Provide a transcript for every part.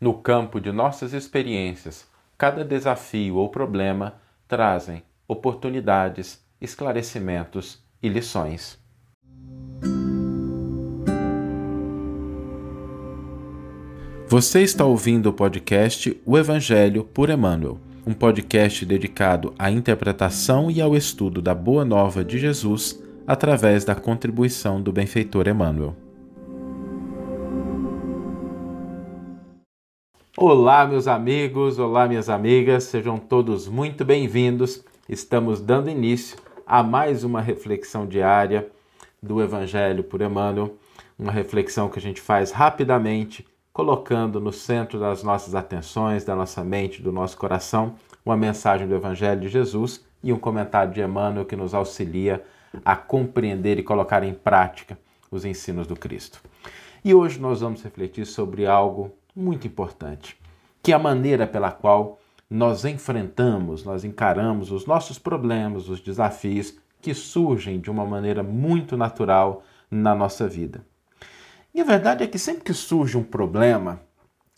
No campo de nossas experiências, cada desafio ou problema trazem oportunidades, esclarecimentos e lições. Você está ouvindo o podcast O Evangelho por Emmanuel, um podcast dedicado à interpretação e ao estudo da Boa Nova de Jesus através da contribuição do benfeitor Emmanuel. Olá, meus amigos, olá, minhas amigas, sejam todos muito bem-vindos. Estamos dando início a mais uma reflexão diária do Evangelho por Emmanuel, uma reflexão que a gente faz rapidamente colocando no centro das nossas atenções, da nossa mente, do nosso coração, uma mensagem do Evangelho de Jesus e um comentário de Emmanuel que nos auxilia a compreender e colocar em prática os ensinos do Cristo. E hoje nós vamos refletir sobre algo muito importante, que é a maneira pela qual nós enfrentamos, nós encaramos os nossos problemas, os desafios que surgem de uma maneira muito natural na nossa vida. E a verdade é que sempre que surge um problema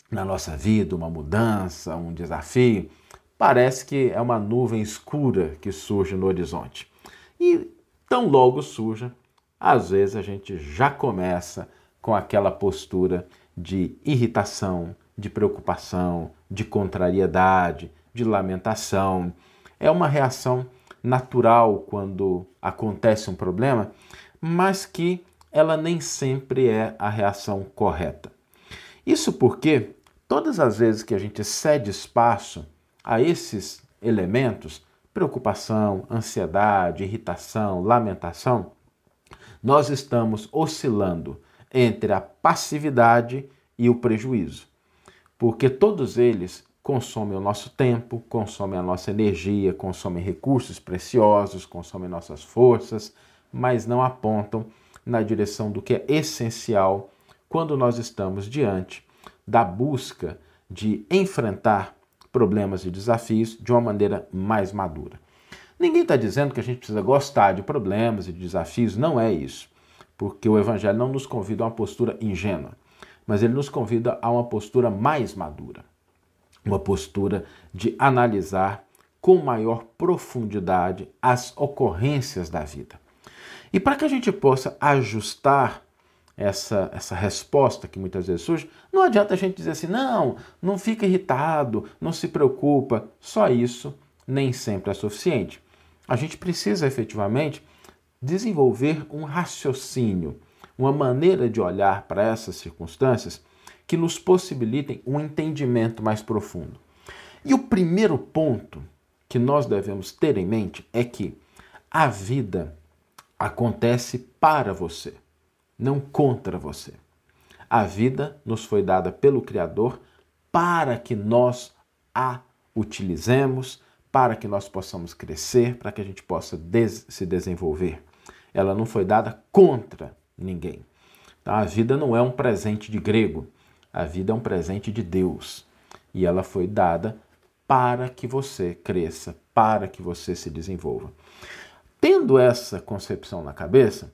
na nossa vida, uma mudança, um desafio, parece que é uma nuvem escura que surge no horizonte. E tão logo surja, às vezes a gente já começa com aquela postura de irritação, de preocupação, de contrariedade, de lamentação. É uma reação natural quando acontece um problema, mas que ela nem sempre é a reação correta. Isso porque todas as vezes que a gente cede espaço a esses elementos, preocupação, ansiedade, irritação, lamentação, nós estamos oscilando entre a passividade e o prejuízo. Porque todos eles consomem o nosso tempo, consomem a nossa energia, consomem recursos preciosos, consomem nossas forças, mas não apontam na direção do que é essencial quando nós estamos diante da busca de enfrentar problemas e desafios de uma maneira mais madura. Ninguém está dizendo que a gente precisa gostar de problemas e de desafios, não é isso, porque o Evangelho não nos convida a uma postura ingênua, mas ele nos convida a uma postura mais madura, uma postura de analisar com maior profundidade as ocorrências da vida. E para que a gente possa ajustar essa, essa resposta que muitas vezes surge, não adianta a gente dizer assim, não, não fica irritado, não se preocupa. Só isso nem sempre é suficiente. A gente precisa efetivamente desenvolver um raciocínio, uma maneira de olhar para essas circunstâncias que nos possibilitem um entendimento mais profundo. E o primeiro ponto que nós devemos ter em mente é que a vida acontece para você, não contra você. A vida nos foi dada pelo Criador para que nós a utilizemos, para que nós possamos crescer, para que a gente possa des se desenvolver. Ela não foi dada contra ninguém. Então, a vida não é um presente de grego, a vida é um presente de Deus. E ela foi dada para que você cresça, para que você se desenvolva. Tendo essa concepção na cabeça,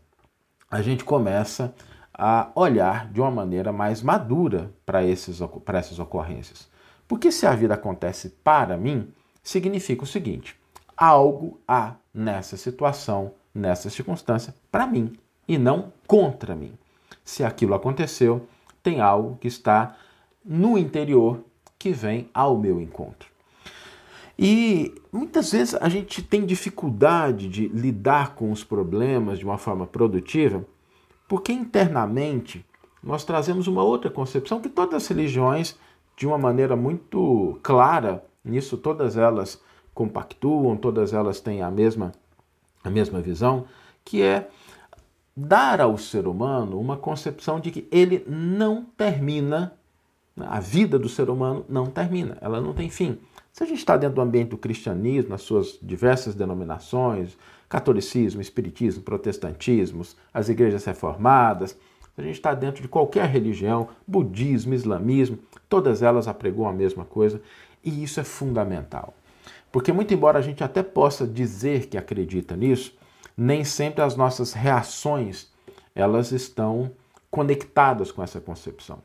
a gente começa a olhar de uma maneira mais madura para essas ocorrências. Porque se a vida acontece para mim, significa o seguinte: algo há nessa situação, nessa circunstância, para mim e não contra mim. Se aquilo aconteceu, tem algo que está no interior que vem ao meu encontro. E muitas vezes a gente tem dificuldade de lidar com os problemas de uma forma produtiva, porque internamente nós trazemos uma outra concepção que todas as religiões, de uma maneira muito clara, nisso todas elas compactuam, todas elas têm a mesma, a mesma visão, que é dar ao ser humano uma concepção de que ele não termina, a vida do ser humano não termina, ela não tem fim. Se a gente está dentro do ambiente do cristianismo, nas suas diversas denominações, catolicismo, espiritismo, protestantismo, as igrejas reformadas, a gente está dentro de qualquer religião, budismo, islamismo, todas elas apregoam a mesma coisa e isso é fundamental. Porque, muito embora a gente até possa dizer que acredita nisso, nem sempre as nossas reações elas estão conectadas com essa concepção.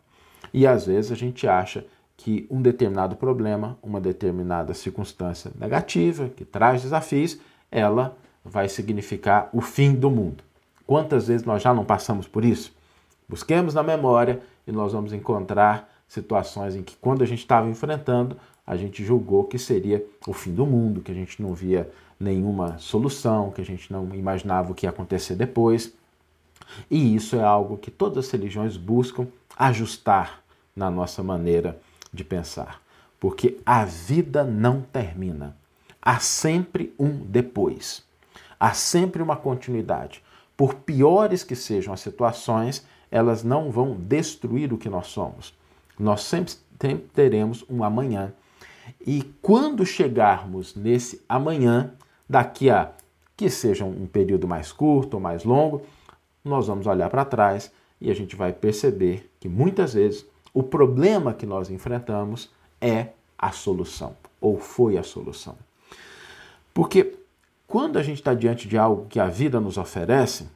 E às vezes a gente acha que um determinado problema, uma determinada circunstância negativa que traz desafios, ela vai significar o fim do mundo. Quantas vezes nós já não passamos por isso? Busquemos na memória e nós vamos encontrar situações em que, quando a gente estava enfrentando, a gente julgou que seria o fim do mundo, que a gente não via nenhuma solução, que a gente não imaginava o que ia acontecer depois. E isso é algo que todas as religiões buscam ajustar na nossa maneira de pensar, porque a vida não termina. Há sempre um depois. Há sempre uma continuidade. Por piores que sejam as situações, elas não vão destruir o que nós somos. Nós sempre, teremos um amanhã. E quando chegarmos nesse amanhã, daqui a que seja um período mais curto ou mais longo, nós vamos olhar para trás e a gente vai perceber que muitas vezes o problema que nós enfrentamos é a solução, ou foi a solução. Porque quando a gente está diante de algo que a vida nos oferece,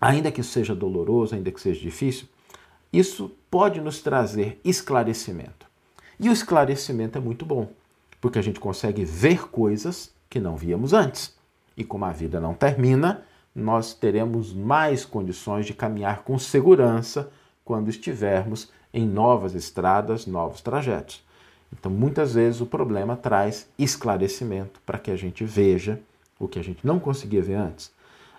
ainda que seja doloroso, ainda que seja difícil, isso pode nos trazer esclarecimento. E o esclarecimento é muito bom, porque a gente consegue ver coisas que não víamos antes. E como a vida não termina, nós teremos mais condições de caminhar com segurança quando estivermos em novas estradas, novos trajetos. Então, muitas vezes o problema traz esclarecimento para que a gente veja o que a gente não conseguia ver antes.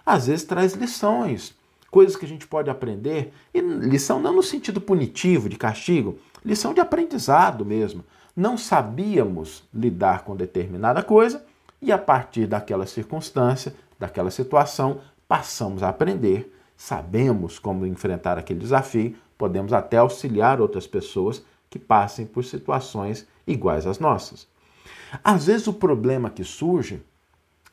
Às vezes traz lições, coisas que a gente pode aprender, e lição não no sentido punitivo, de castigo, lição de aprendizado mesmo. Não sabíamos lidar com determinada coisa e a partir daquela circunstância, daquela situação, passamos a aprender, sabemos como enfrentar aquele desafio, podemos até auxiliar outras pessoas que passem por situações iguais às nossas. Às vezes o problema que surge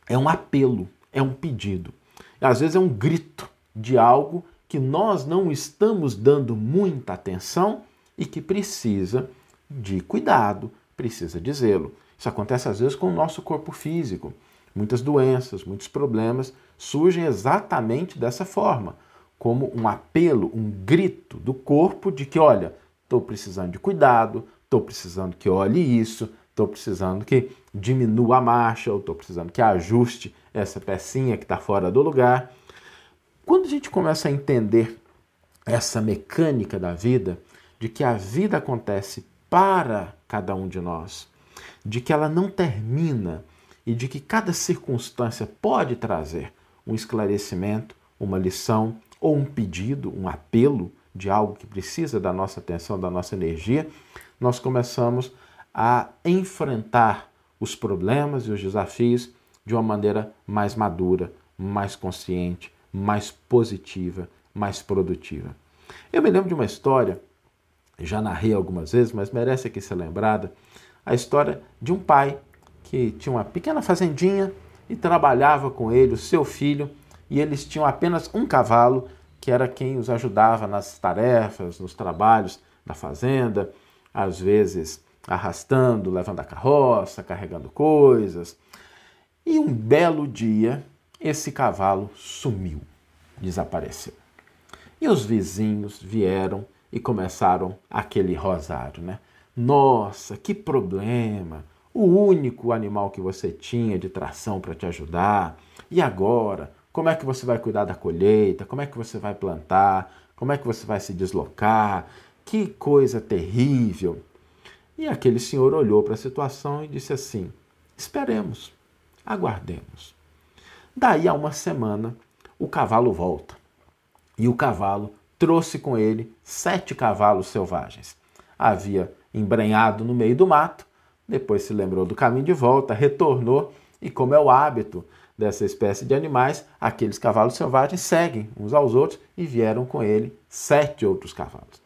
é um apelo, é um pedido. Às vezes é um grito de algo que nós não estamos dando muita atenção e que precisa de cuidado, precisa de zelo. Isso acontece às vezes com o nosso corpo físico. Muitas doenças, muitos problemas surgem exatamente dessa forma como um apelo, um grito do corpo de que, olha, estou precisando de cuidado, estou precisando que olhe isso, estou precisando que diminua a marcha, ou estou precisando que ajuste essa pecinha que está fora do lugar. Quando a gente começa a entender essa mecânica da vida, de que a vida acontece para cada um de nós, de que ela não termina e de que cada circunstância pode trazer um esclarecimento, uma lição, ou um pedido, um apelo de algo que precisa da nossa atenção, da nossa energia, nós começamos a enfrentar os problemas e os desafios de uma maneira mais madura, mais consciente, mais positiva, mais produtiva. Eu me lembro de uma história, já narrei algumas vezes, mas merece aqui ser lembrada, a história de um pai que tinha uma pequena fazendinha e trabalhava com ele o seu filho e eles tinham apenas um cavalo, que era quem os ajudava nas tarefas, nos trabalhos da fazenda, às vezes arrastando, levando a carroça, carregando coisas. E um belo dia, esse cavalo sumiu, desapareceu. E os vizinhos vieram e começaram aquele rosário, né? Nossa, que problema! O único animal que você tinha de tração para te ajudar. E agora? Como é que você vai cuidar da colheita? Como é que você vai plantar? Como é que você vai se deslocar? Que coisa terrível! E aquele senhor olhou para a situação e disse assim: Esperemos, aguardemos. Daí a uma semana, o cavalo volta. E o cavalo trouxe com ele sete cavalos selvagens. Havia embrenhado no meio do mato, depois se lembrou do caminho de volta, retornou e, como é o hábito dessa espécie de animais, aqueles cavalos selvagens seguem uns aos outros e vieram com ele sete outros cavalos.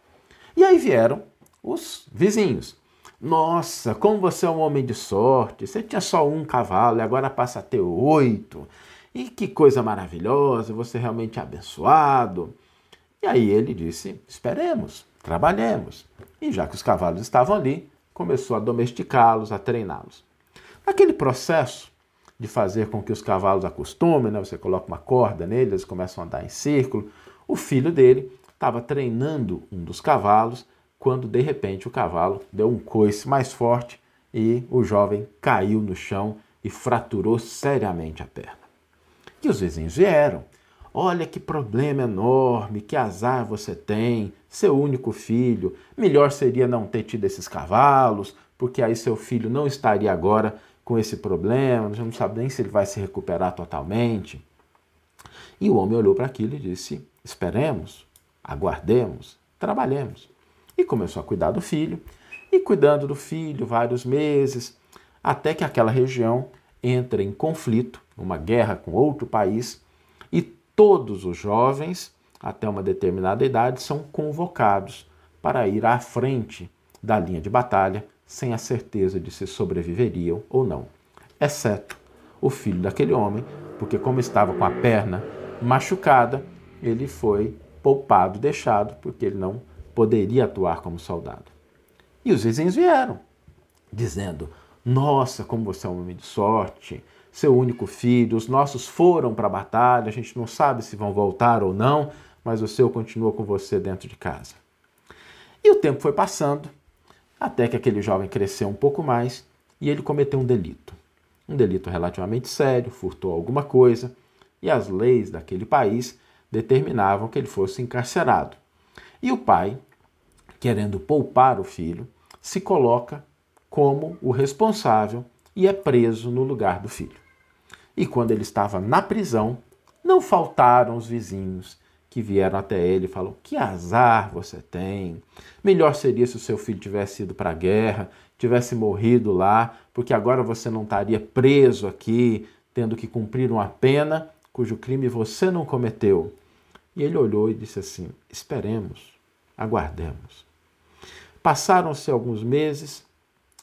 E aí vieram os vizinhos. Nossa, como você é um homem de sorte! Você tinha só um cavalo e agora passa a ter oito. E que coisa maravilhosa! Você realmente é abençoado. E aí ele disse: esperemos, trabalhemos. E já que os cavalos estavam ali, começou a domesticá-los, a treiná-los. Naquele processo, de fazer com que os cavalos acostumem, né? você coloca uma corda neles, eles começam a andar em círculo. O filho dele estava treinando um dos cavalos quando de repente o cavalo deu um coice mais forte e o jovem caiu no chão e fraturou seriamente a perna. E os vizinhos vieram. Olha que problema enorme, que azar você tem, seu único filho. Melhor seria não ter tido esses cavalos, porque aí seu filho não estaria agora com esse problema, não sabe nem se ele vai se recuperar totalmente. E o homem olhou para aquilo e disse: Esperemos, aguardemos, trabalhemos. E começou a cuidar do filho, e cuidando do filho vários meses, até que aquela região entra em conflito, uma guerra com outro país, todos os jovens, até uma determinada idade, são convocados para ir à frente da linha de batalha sem a certeza de se sobreviveriam ou não, exceto o filho daquele homem, porque, como estava com a perna machucada, ele foi poupado, deixado, porque ele não poderia atuar como soldado. E os vizinhos vieram, dizendo: Nossa, como você é um homem de sorte, seu único filho, os nossos foram para a batalha, a gente não sabe se vão voltar ou não, mas o seu continua com você dentro de casa. E o tempo foi passando, até que aquele jovem cresceu um pouco mais e ele cometeu um delito. Um delito relativamente sério, furtou alguma coisa, e as leis daquele país determinavam que ele fosse encarcerado. E o pai, querendo poupar o filho, se coloca como o responsável e é preso no lugar do filho. E quando ele estava na prisão, não faltaram os vizinhos que vieram até ele e falaram: Que azar você tem. Melhor seria se o seu filho tivesse ido para a guerra, tivesse morrido lá, porque agora você não estaria preso aqui, tendo que cumprir uma pena cujo crime você não cometeu. E ele olhou e disse assim: Esperemos, aguardemos. Passaram-se alguns meses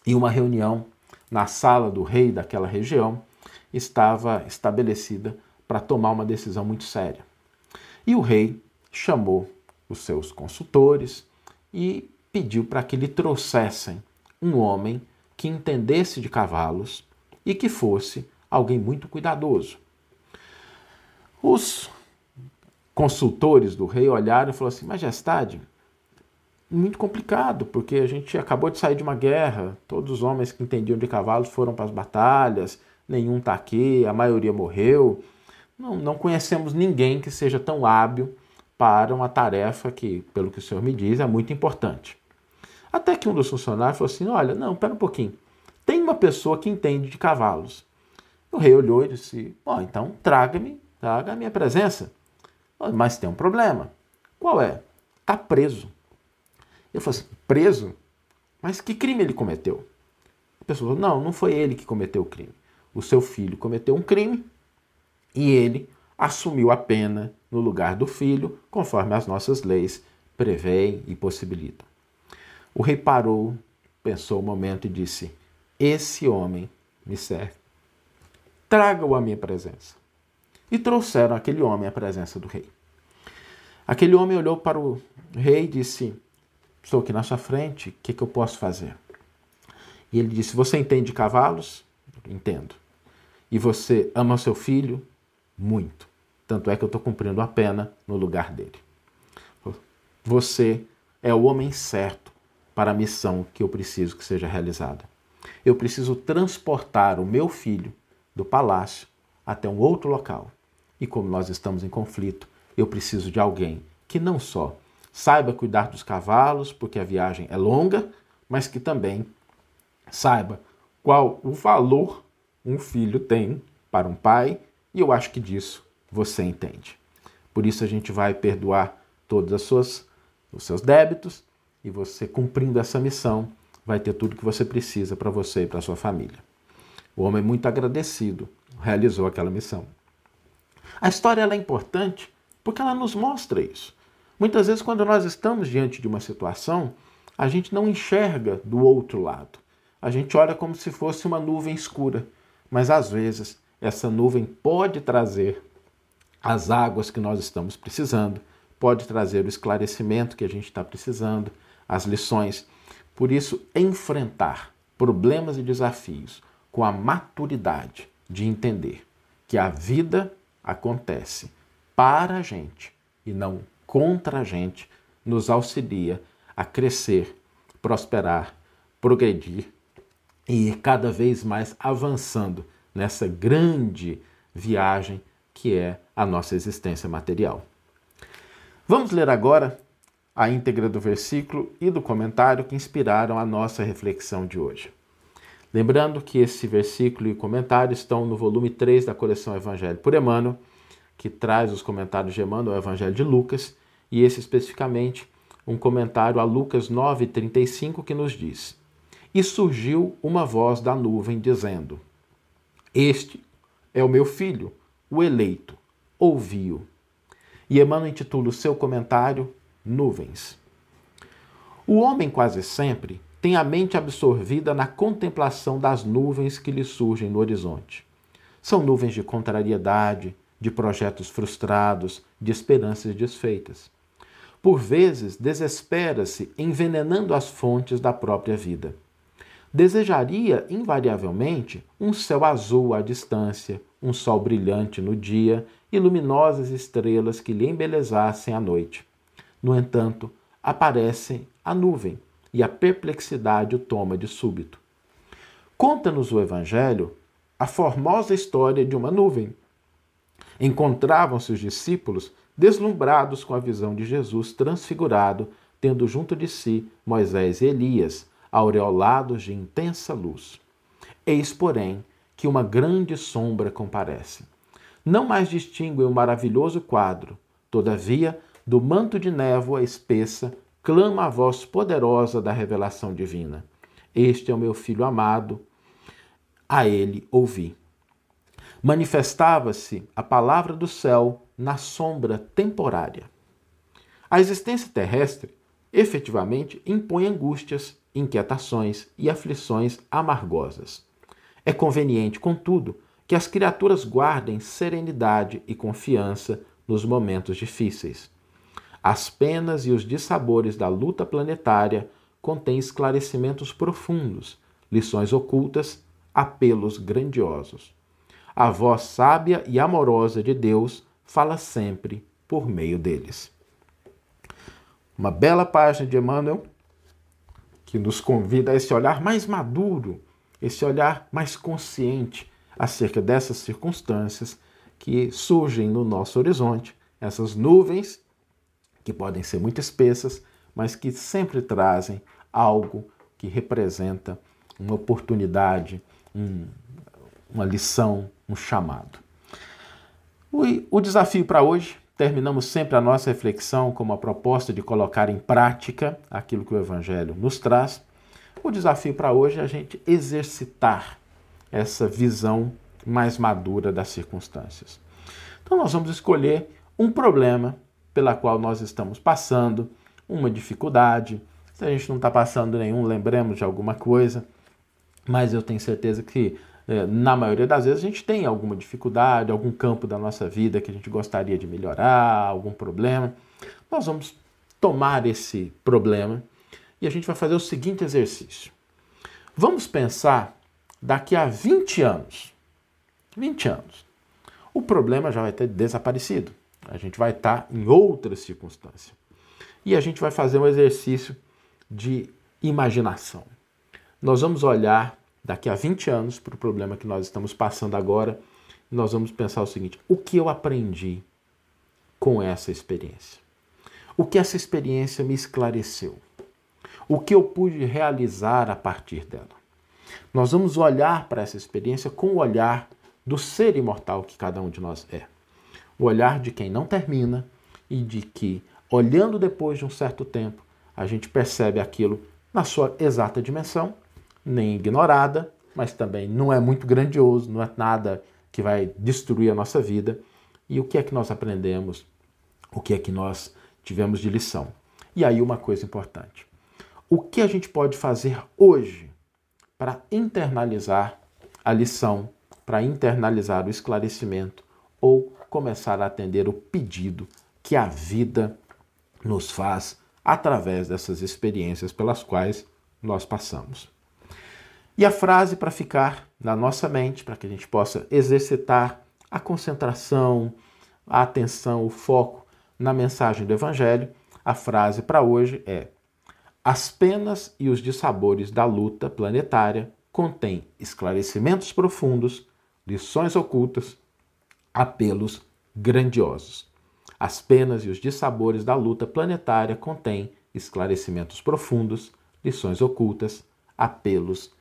e uma reunião na sala do rei daquela região estava estabelecida para tomar uma decisão muito séria. E o rei chamou os seus consultores e pediu para que lhe trouxessem um homem que entendesse de cavalos e que fosse alguém muito cuidadoso. Os consultores do rei olharam e falaram assim: Majestade, muito complicado, porque a gente acabou de sair de uma guerra, todos os homens que entendiam de cavalos foram para as batalhas, nenhum está aqui, a maioria morreu. Não, não conhecemos ninguém que seja tão hábil para uma tarefa que, pelo que o senhor me diz, é muito importante. Até que um dos funcionários falou assim: Olha, não, pera um pouquinho. Tem uma pessoa que entende de cavalos. O rei olhou e disse: Bom, então traga-me, traga a minha presença. Mas tem um problema. Qual é? Está preso. Eu falei assim: Preso? Mas que crime ele cometeu? A pessoa falou: Não, não foi ele que cometeu o crime. O seu filho cometeu um crime e ele assumiu a pena no lugar do filho, conforme as nossas leis prevêem e possibilitam. O rei parou, pensou um momento e disse: Esse homem me serve. Traga-o à minha presença. E trouxeram aquele homem à presença do rei. Aquele homem olhou para o rei e disse: Estou aqui na sua frente, o que, que eu posso fazer? E ele disse: Você entende cavalos? Entendo. E você ama seu filho? muito. Tanto é que eu estou cumprindo a pena no lugar dele. Você é o homem certo para a missão que eu preciso que seja realizada. Eu preciso transportar o meu filho do palácio até um outro local. E como nós estamos em conflito, eu preciso de alguém que não só saiba cuidar dos cavalos, porque a viagem é longa, mas que também saiba qual o valor um filho tem para um pai e eu acho que disso você entende. Por isso a gente vai perdoar todos as suas, os seus débitos e você cumprindo essa missão vai ter tudo que você precisa para você e para sua família. O homem muito agradecido realizou aquela missão. A história é importante porque ela nos mostra isso. Muitas vezes, quando nós estamos diante de uma situação, a gente não enxerga do outro lado. A gente olha como se fosse uma nuvem escura, mas às vezes essa nuvem pode trazer as águas que nós estamos precisando, pode trazer o esclarecimento que a gente está precisando, as lições. Por isso, enfrentar problemas e desafios com a maturidade de entender que a vida acontece para a gente e não contra a gente, nos auxilia a crescer, prosperar, progredir e ir cada vez mais avançando nessa grande viagem que é a nossa existência material. Vamos ler agora a íntegra do versículo e do comentário que inspiraram a nossa reflexão de hoje. Lembrando que esse versículo e comentário estão no volume 3 da coleção Evangelho por Emmanuel, que traz os comentários de Emmanuel ao Evangelho de Lucas, e esse especificamente um comentário a Lucas 9,35 que nos diz: E surgiu uma voz da nuvem dizendo: Este é o meu filho, o eleito, ouvi-o. E Emmanuel intitula o seu comentário Nuvens. O homem quase sempre tem a mente absorvida na contemplação das nuvens que lhe surgem no horizonte. São nuvens de contrariedade, de projetos frustrados, de esperanças desfeitas. Por vezes, desespera-se envenenando as fontes da própria vida. Desejaria, invariavelmente, um céu azul à distância, um sol brilhante no dia e luminosas estrelas que lhe embelezassem a noite. No entanto, aparece a nuvem e a perplexidade o toma de súbito. Conta-nos o Evangelho a formosa história de uma nuvem. Encontravam-se os discípulos deslumbrados com a visão de Jesus transfigurado, tendo junto de si Moisés e Elias, aureolados de intensa luz. Eis, porém, que uma grande sombra comparece. Não mais distingue o maravilhoso quadro, todavia, do manto de névoa espessa, clama a voz poderosa da revelação divina. Este é o meu filho amado, a ele ouvi. Manifestava-se a palavra do céu na sombra temporária. A existência terrestre efetivamente impõe angústias, inquietações e aflições amargosas. É conveniente, contudo, que as criaturas guardem serenidade e confiança nos momentos difíceis. As penas e os dissabores da luta planetária contêm esclarecimentos profundos, lições ocultas, apelos grandiosos. A voz sábia e amorosa de Deus fala sempre por meio deles. Uma bela página de Emmanuel que nos convida a esse olhar mais maduro, esse olhar mais consciente acerca dessas circunstâncias que surgem no nosso horizonte, essas nuvens que podem ser muito espessas, mas que sempre trazem algo que representa uma oportunidade, um, uma lição, um chamado. O, o desafio para hoje terminamos sempre a nossa reflexão com uma proposta de colocar em prática aquilo que o Evangelho nos traz. O desafio para hoje é a gente exercitar essa visão mais madura das circunstâncias. Então, nós vamos escolher um problema pela qual nós estamos passando, uma dificuldade. Se a gente não está passando nenhum, lembremos de alguma coisa, mas eu tenho certeza que na maioria das vezes a gente tem alguma dificuldade, algum campo da nossa vida que a gente gostaria de melhorar, algum problema. Nós vamos tomar esse problema e a gente vai fazer o seguinte exercício. Vamos pensar daqui a 20 anos. 20 anos. O problema já vai ter desaparecido. A gente vai estar em outra circunstância. E a gente vai fazer um exercício de imaginação. Nós vamos olhar daqui a 20 anos para o problema que nós estamos passando agora, nós vamos pensar o seguinte: o que eu aprendi com essa experiência? O que essa experiência me esclareceu? O que eu pude realizar a partir dela? Nós vamos olhar para essa experiência com o olhar do ser imortal que cada um de nós é. O olhar de quem não termina e de que, olhando depois de um certo tempo, a gente percebe aquilo na sua exata dimensão nem ignorada, mas também não é muito grandioso, não é nada que vai destruir a nossa vida. E o que é que nós aprendemos? O que é que nós tivemos de lição? E aí, uma coisa importante: o que a gente pode fazer hoje para internalizar a lição, para internalizar o esclarecimento ou começar a atender o pedido que a vida nos faz através dessas experiências pelas quais nós passamos? E a frase para ficar na nossa mente, para que a gente possa exercitar a concentração, a atenção, o foco na mensagem do Evangelho, a frase para hoje é: As penas e os dissabores da luta planetária contêm esclarecimentos profundos, lições ocultas, apelos grandiosos. As penas e os dissabores da luta planetária contêm esclarecimentos profundos, lições ocultas, apelos grandiosos.